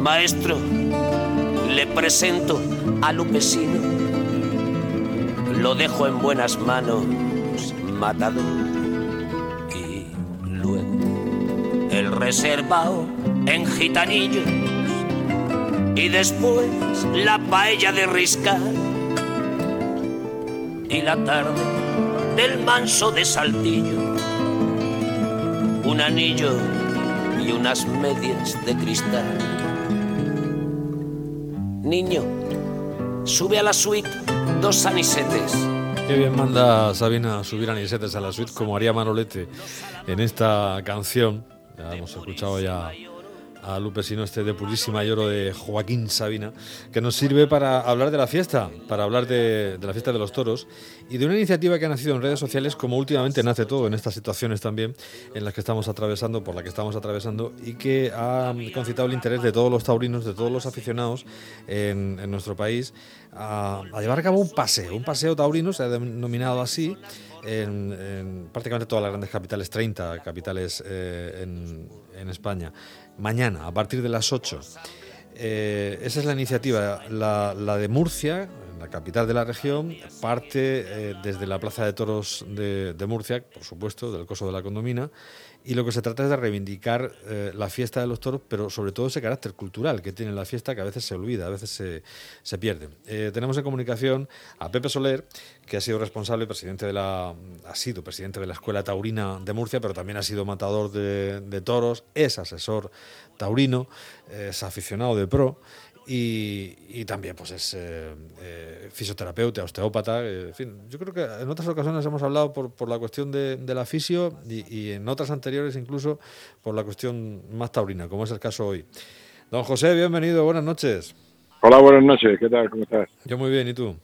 Maestro, le presento a Lupesino. Lo dejo en buenas manos, matado. Y luego el reservado en gitanillos. Y después la paella de riscar. Y la tarde del manso de saltillo. Un anillo y unas medias de cristal. Niño, sube a la suite dos anisetes. Qué bien manda Sabina subir anisetes a la suite, como haría Manolete en esta canción. Ya hemos escuchado ya a Lupe Sino, este de purísima lloro de Joaquín Sabina, que nos sirve para hablar de la fiesta, para hablar de, la fiesta de los toros y de una iniciativa que ha nacido en redes sociales, como últimamente nace todo en estas situaciones también, en las que estamos atravesando, por la que estamos atravesando, y que ha concitado el interés de todos los taurinos, de todos los aficionados en, en nuestro país, a, a, llevar a cabo un paseo, un paseo taurino, se ha denominado así. En, en prácticamente todas las grandes capitales, 30 capitales eh, en, España mañana, a partir de las 8. Eh, esa es la iniciativa, la, de Murcia, la capital de la región, parte eh, desde la Plaza de Toros de, Murcia, por supuesto, del Coso de la Condomina, y lo que se trata es de reivindicar eh, la fiesta de los toros, pero sobre todo ese carácter cultural que tiene la fiesta que a veces se olvida, a veces se, se pierde. Eh, tenemos en comunicación a Pepe Soler, que ha sido responsable, presidente de la, ha sido presidente de la Escuela Taurina de Murcia, pero también ha sido matador de, de toros, es asesor taurino, es aficionado de pro y, y, también pues es eh, eh, fisioterapeuta, osteópata, eh, en fin, yo creo que en otras ocasiones hemos hablado por, por la cuestión de, de la fisio y, y, en otras anteriores incluso por la cuestión más taurina, como es el caso hoy. Don José, bienvenido, buenas noches. Hola, buenas noches, ¿qué tal? ¿Cómo estás? Yo muy bien, ¿y tú?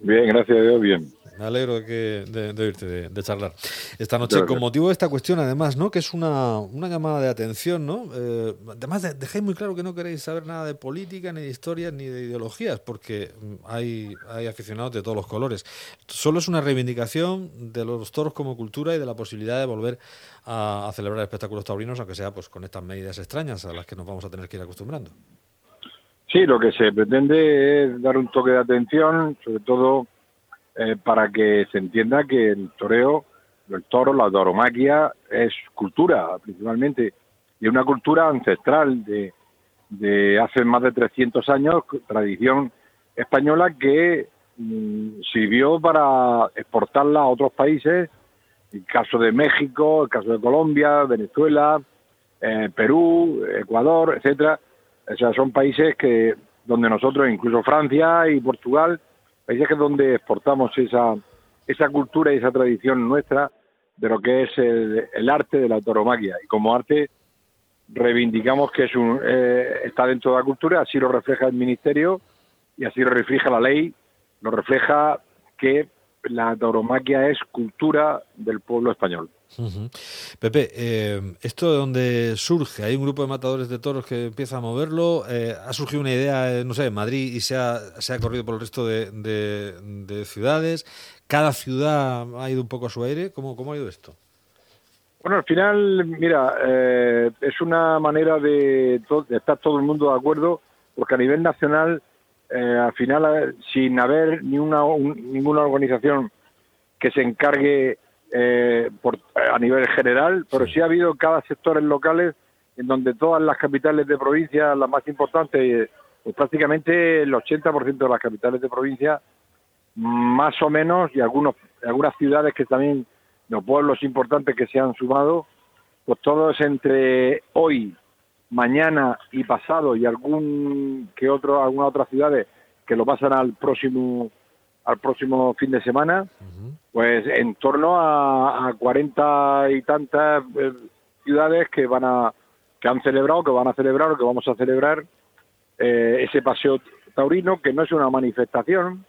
Bien, gracias a Dios, bien. Me alegro de, que, de, de oírte, de, de, charlar. Esta noche, con motivo de esta cuestión, además, ¿no? Que es una, una llamada de atención, ¿no? Eh, además, de, dejéis muy claro que no queréis saber nada de política, ni de historias, ni de ideologías, porque hay, hay aficionados de todos los colores. Solo es una reivindicación de los toros como cultura y de la posibilidad de volver a, a celebrar espectáculos taurinos, aunque sea pues con estas medidas extrañas a las que nos vamos a tener que ir acostumbrando. Sí, lo que se pretende es dar un toque de atención, sobre todo eh, para que se entienda que el toreo, el toro, la tauromaquia es cultura principalmente, y una cultura ancestral de, de hace más de 300 años, tradición española que mmm, sirvió para exportarla a otros países, el caso de México, el caso de Colombia, Venezuela, eh, Perú, Ecuador, etcétera. O sea, son países que donde nosotros, incluso Francia y Portugal, países que es donde exportamos esa, esa cultura y esa tradición nuestra de lo que es el, el arte de la tauromaquia. Y como arte reivindicamos que es un, eh, está dentro de la cultura, así lo refleja el Ministerio y así lo refleja la ley, lo refleja que la tauromaquia es cultura del pueblo español. Uh -huh. Pepe, eh, ¿esto de dónde surge? ¿Hay un grupo de matadores de toros que empieza a moverlo? Eh, ¿Ha surgido una idea, no sé, en Madrid y se ha, se ha corrido por el resto de, de, de, ciudades? ¿Cada ciudad ha ido un poco a su aire? ¿Cómo, cómo ha ido esto? Bueno, al final, mira, eh, es una manera de, to de, estar todo el mundo de acuerdo, porque a nivel nacional, eh, al final, sin haber ni una, un, ninguna organización que se encargue eh, por, a nivel general, pero sí. sí ha habido cada sectores locales en donde todas las capitales de provincia, las más importantes, pues prácticamente el 80% de las capitales de provincia, más o menos, y algunos, algunas ciudades que también, los pueblos importantes que se han sumado, pues todos entre hoy, mañana y pasado, y algún que otro, algunas otras ciudades que lo pasan al próximo al próximo fin de semana, uh -huh. pues en torno a, a 40 y tantas eh, ciudades que van a que han celebrado, que van a celebrar o que vamos a celebrar eh, ese paseo taurino, que no es una manifestación,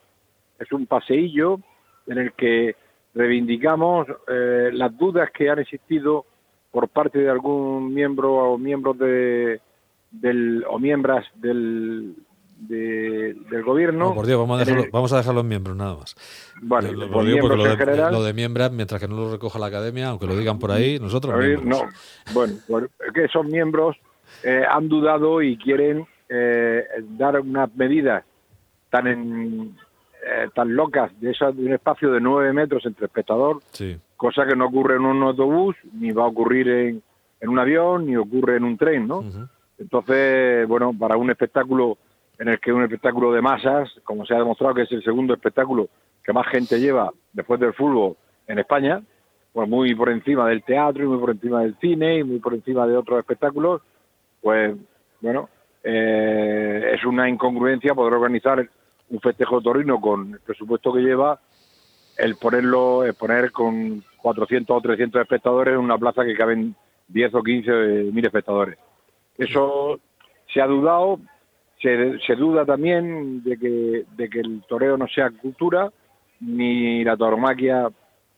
es un paseillo en el que reivindicamos eh, las dudas que han existido por parte de algún miembro o miembros de, del o miembros del de, del gobierno. No, por Dios, vamos a, dejarlo, el... vamos a dejar los miembros nada más. Vale, lo, lo, digo porque lo de, general, lo de miembros, mientras que no lo recoja la academia, aunque lo digan por ahí, nosotros ver, No, bueno, que esos miembros eh, han dudado y quieren eh, dar unas medidas tan en, eh, tan locas de, esa, de un espacio de nueve metros entre espectador, cosa que no ocurre en un autobús, ni va a ocurrir en, en un avión, ni ocurre en un tren, ¿no? Entonces, bueno, para un espectáculo en el que un espectáculo de masas, como se ha demostrado que es el segundo espectáculo que más gente lleva después del fútbol en España, pues muy por encima del teatro y muy por encima del cine y muy por encima de otros espectáculos, pues bueno, eh, es una incongruencia poder organizar un festejo torino con el presupuesto que lleva, el ponerlo, el poner con 400 o 300 espectadores en una plaza que caben 10 o 15 mil espectadores. Eso se ha dudado, se, se duda también de que, de que el toreo no sea cultura, ni la tauromaquia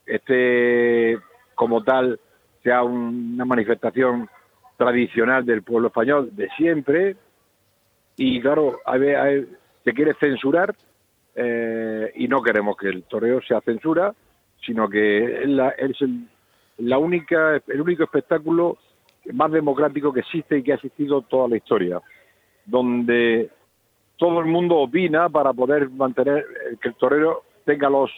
esté como tal, sea una manifestación tradicional del pueblo español de siempre. Y claro, hay, se quiere censurar eh, y no queremos que el toreo sea censura, sino que es, la, es el, la única, el único espectáculo más democrático que existe y que ha existido toda la historia, donde todo el mundo opina para poder mantener que el torero tenga los,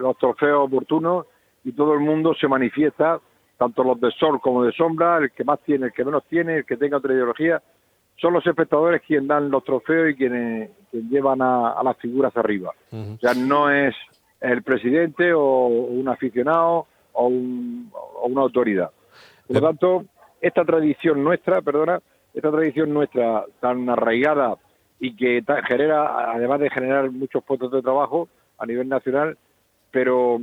los trofeos oportunos y todo el mundo se manifiesta, tanto los de sol como de sombra, el que más tiene, el que menos tiene, el que tenga otra ideología, son los espectadores quienes dan los trofeos y quienes, llevan a, las figuras arriba. O sea, no es el presidente o un aficionado o, una autoridad. Por lo tanto, esta tradición nuestra, perdona, esta tradición nuestra tan arraigada y que genera, además de generar muchos puestos de trabajo a nivel nacional, pero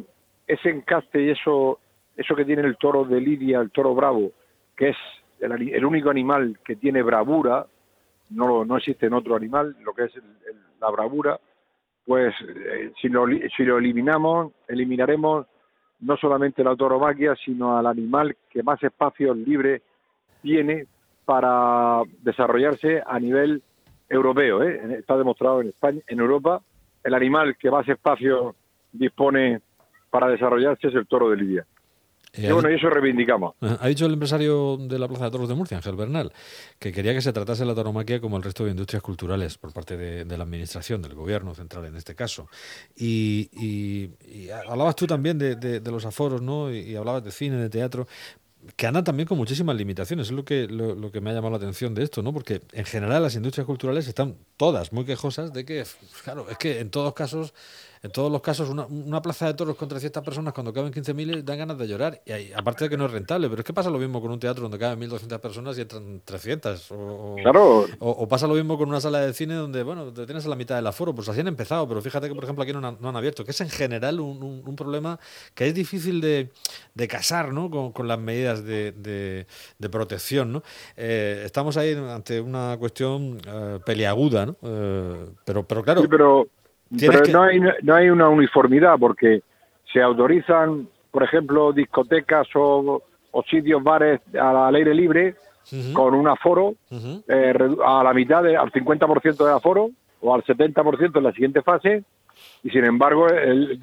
ese encaste y eso, eso que tiene el toro de Lidia, el toro bravo, que es el, único animal que tiene bravura, no, no existe en otro animal, lo que es la bravura, pues eh, si, lo, si lo eliminamos, eliminaremos no solamente la tauromaquia, sino al animal que más espacio libre tiene para desarrollarse a nivel europeo. ¿eh? Está demostrado en España, en Europa, el animal que más espacio dispone para desarrollarse es el toro de Lidia. Eh, y bueno, y eso reivindicamos. Ha dicho el empresario de la Plaza de Toros de Murcia, Ángel Bernal, que quería que se tratase la tauromaquia como el resto de industrias culturales por parte de, la Administración, del Gobierno central en este caso. Y, hablabas tú también de, los aforos, ¿no? Y, hablabas de cine, de teatro que andan también con muchísimas limitaciones. Es lo que, lo, que me ha llamado la atención de esto, ¿no? Porque en general las industrias culturales están todas muy quejosas de que, claro, es que en todos casos en todos los casos, una, plaza de toros con 300 personas cuando caben 15.000 dan ganas de llorar. Y aparte de que no es rentable, pero es que pasa lo mismo con un teatro donde caben 1.200 personas y entran 300. O, claro. O, pasa lo mismo con una sala de cine donde, bueno, te tienes a la mitad del aforo. Pues así han empezado, pero fíjate que, por ejemplo, aquí no han, abierto, que es en general un, un, problema que es difícil de, de casar ¿no? con, con, las medidas de, de, protección. ¿no? Eh, estamos ahí ante una cuestión eh, peliaguda, ¿no? Eh, pero, pero claro. Sí, pero pero no, hay, no hay una uniformidad porque se autorizan, por ejemplo, discotecas o, sitios, bares al aire libre con un aforo eh, a la mitad, de, al 50% de aforo o al 70% en la siguiente fase y sin embargo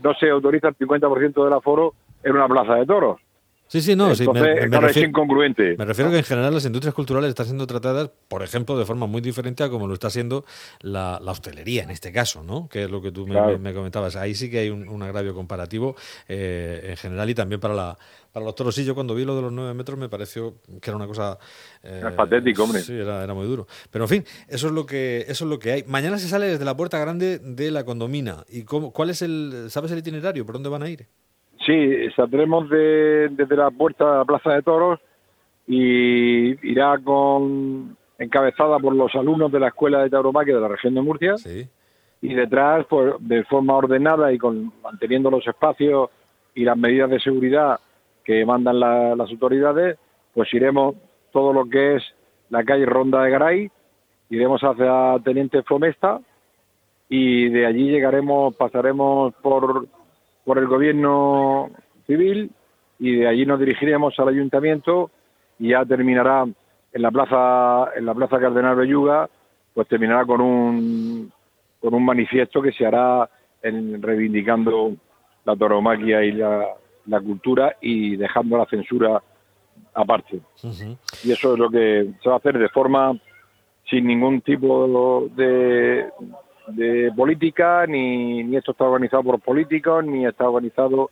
no se autoriza el 50% del aforo en una plaza de toros. Sí, sí, no, sí, me, refiero, es incongruente. Me refiero que en general las industrias culturales están siendo tratadas, por ejemplo, de forma muy diferente a como lo está siendo la, hostelería en este caso, ¿no? Que es lo que tú me, comentabas. Ahí sí que hay un, agravio comparativo eh, en general y también para la para los toros. Sí, yo cuando vi lo de los nueve metros me pareció que era una cosa... Eh, patético, hombre. Sí, era, era, muy duro. Pero en fin, eso es lo que eso es lo que hay. Mañana se sale desde la puerta grande de la condomina. ¿Y cómo, cuál es el... ¿Sabes el itinerario? ¿Por dónde van a ir? Sí, saldremos de, desde la puerta de la Plaza de Toros y irá con encabezada por los alumnos de la Escuela de Tauromaquia de la región de Murcia. Y detrás, pues de forma ordenada y con manteniendo los espacios y las medidas de seguridad que mandan las autoridades, pues iremos todo lo que es la calle Ronda de Garay, iremos hacia Teniente Fomesta y de allí llegaremos, pasaremos por por el gobierno civil y de allí nos dirigiremos al ayuntamiento y ya terminará en la plaza en la plaza Cardenal Belluga pues terminará con un con un manifiesto que se hará en, reivindicando la toromaquia y la, cultura y dejando la censura aparte. Y eso es lo que se va a hacer de forma sin ningún tipo de, de política, ni, ni esto está organizado por políticos, ni está organizado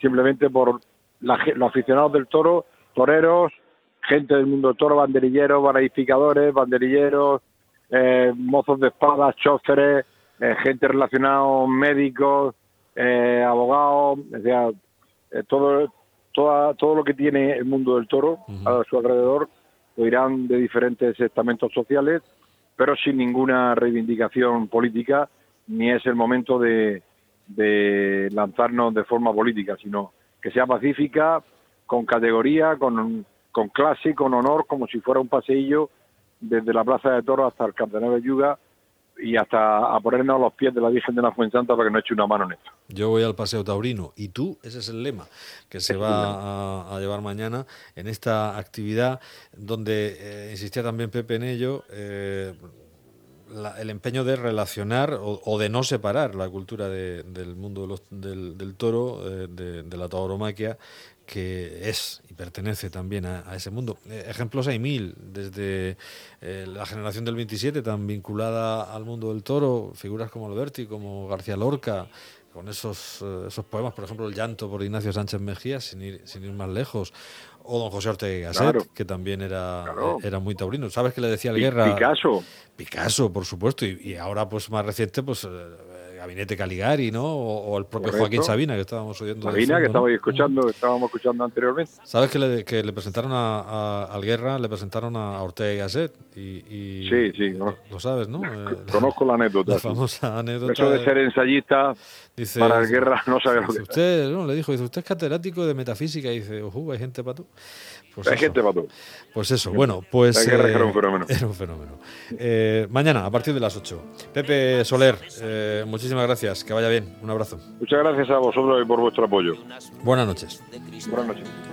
simplemente por la, los aficionados del toro, toreros, gente del mundo del toro, banderilleros, bandificadores, banderilleros, eh, mozos de espadas, choferes, eh, gente relacionada, médicos, eh, abogados, o sea, eh, todo, toda, todo lo que tiene el mundo del toro a su alrededor, lo irán de diferentes estamentos sociales, pero sin ninguna reivindicación política, ni es el momento de, de lanzarnos de forma política, sino que sea pacífica, con categoría, con, con clase, con honor, como si fuera un paseillo desde la Plaza de Toros hasta el Cardenal de Yuga y hasta a ponernos a los pies de la Virgen de la Fuensanta para que no eche una mano en esto. Yo voy al Paseo Taurino y tú, ese es el lema que se va a, a, llevar mañana en esta actividad donde eh, insistía también Pepe en ello. Eh, la, el empeño de relacionar o, o, de no separar la cultura de, del mundo de los, del, del, toro, eh, de, de, la tauromaquia, que es y pertenece también a, a ese mundo. Eh, ejemplos hay mil, desde eh, la generación del 27, tan vinculada al mundo del toro, figuras como Alberti, como García Lorca, con esos, eh, esos poemas, por ejemplo, El llanto por Ignacio Sánchez Mejía, sin ir, sin ir más lejos, o don José Ortega Gasset, claro. que también era, claro. era muy taurino. ¿Sabes qué le decía al Guerra? Picasso. Picasso, por supuesto, y, y ahora, pues más reciente, pues Gabinete Caligari, ¿no? O, o el propio Correcto. Joaquín Sabina, que estábamos oyendo. Sabina, que estábamos escuchando, que estábamos escuchando anteriormente. ¿Sabes que le, que le presentaron a, a, al Guerra, le presentaron a Ortega y Gasset? Y, y, sí, sí. No. Lo sabes, ¿no? Conozco la anécdota. La famosa anécdota. Eso de ser ensayista dice, para el Guerra no sabe lo que usted, no, le dijo, dice, usted es catedrático de metafísica. Y dice, ojo, hay gente para tú. Pues hay eso. gente tú. Pues eso, bueno, pues... La guerra eh, era un fenómeno. Era un fenómeno. Eh, mañana, a partir de las 8. Pepe Soler, eh, muchísimas gracias, que vaya bien, un abrazo. Muchas gracias a vosotros y por vuestro apoyo. Buenas noches. Buenas noches.